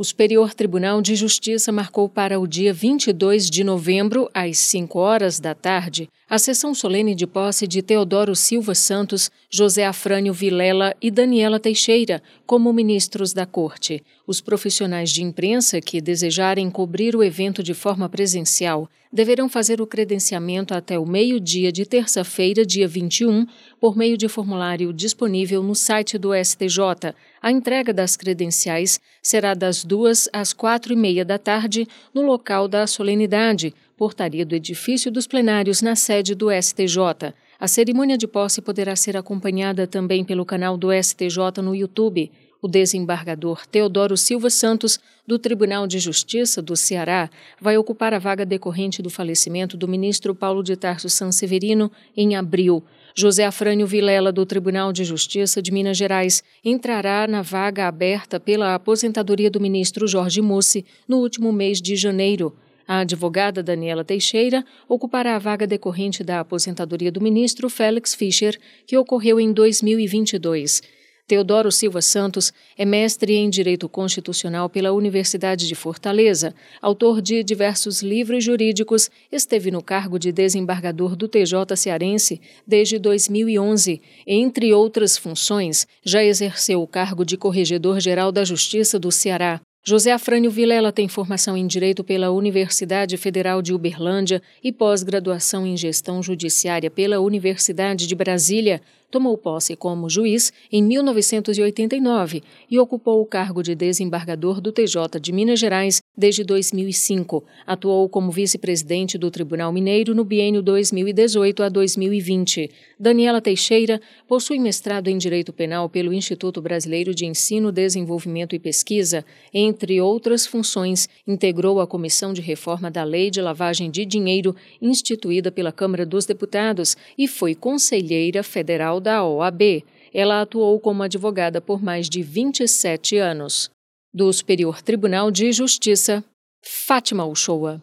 O Superior Tribunal de Justiça marcou para o dia 22 de novembro, às 5 horas da tarde, a sessão solene de posse de Teodoro Silva Santos, José Afrânio Vilela e Daniela Teixeira como ministros da Corte. Os profissionais de imprensa que desejarem cobrir o evento de forma presencial deverão fazer o credenciamento até o meio-dia de terça-feira, dia 21, por meio de formulário disponível no site do STJ. A entrega das credenciais será das duas às quatro e meia da tarde no local da solenidade, portaria do edifício dos plenários na sede do STJ. A cerimônia de posse poderá ser acompanhada também pelo canal do STJ no YouTube. O desembargador Teodoro Silva Santos, do Tribunal de Justiça do Ceará, vai ocupar a vaga decorrente do falecimento do ministro Paulo de Tarso Sanseverino em abril. José Afrânio Vilela, do Tribunal de Justiça de Minas Gerais, entrará na vaga aberta pela aposentadoria do ministro Jorge Mussi no último mês de janeiro. A advogada Daniela Teixeira ocupará a vaga decorrente da aposentadoria do ministro Félix Fischer, que ocorreu em 2022. Teodoro Silva Santos é mestre em Direito Constitucional pela Universidade de Fortaleza, autor de diversos livros jurídicos, esteve no cargo de desembargador do TJ cearense desde 2011. Entre outras funções, já exerceu o cargo de Corregedor-Geral da Justiça do Ceará. José Afrânio Vilela tem formação em Direito pela Universidade Federal de Uberlândia e pós-graduação em Gestão Judiciária pela Universidade de Brasília tomou posse como juiz em 1989 e ocupou o cargo de desembargador do TJ de Minas Gerais desde 2005. Atuou como vice-presidente do Tribunal Mineiro no biênio 2018 a 2020. Daniela Teixeira possui mestrado em Direito Penal pelo Instituto Brasileiro de Ensino, Desenvolvimento e Pesquisa. Entre outras funções, integrou a Comissão de Reforma da Lei de Lavagem de Dinheiro, instituída pela Câmara dos Deputados, e foi conselheira federal da OAB. Ela atuou como advogada por mais de 27 anos. Do Superior Tribunal de Justiça, Fátima Uchoa.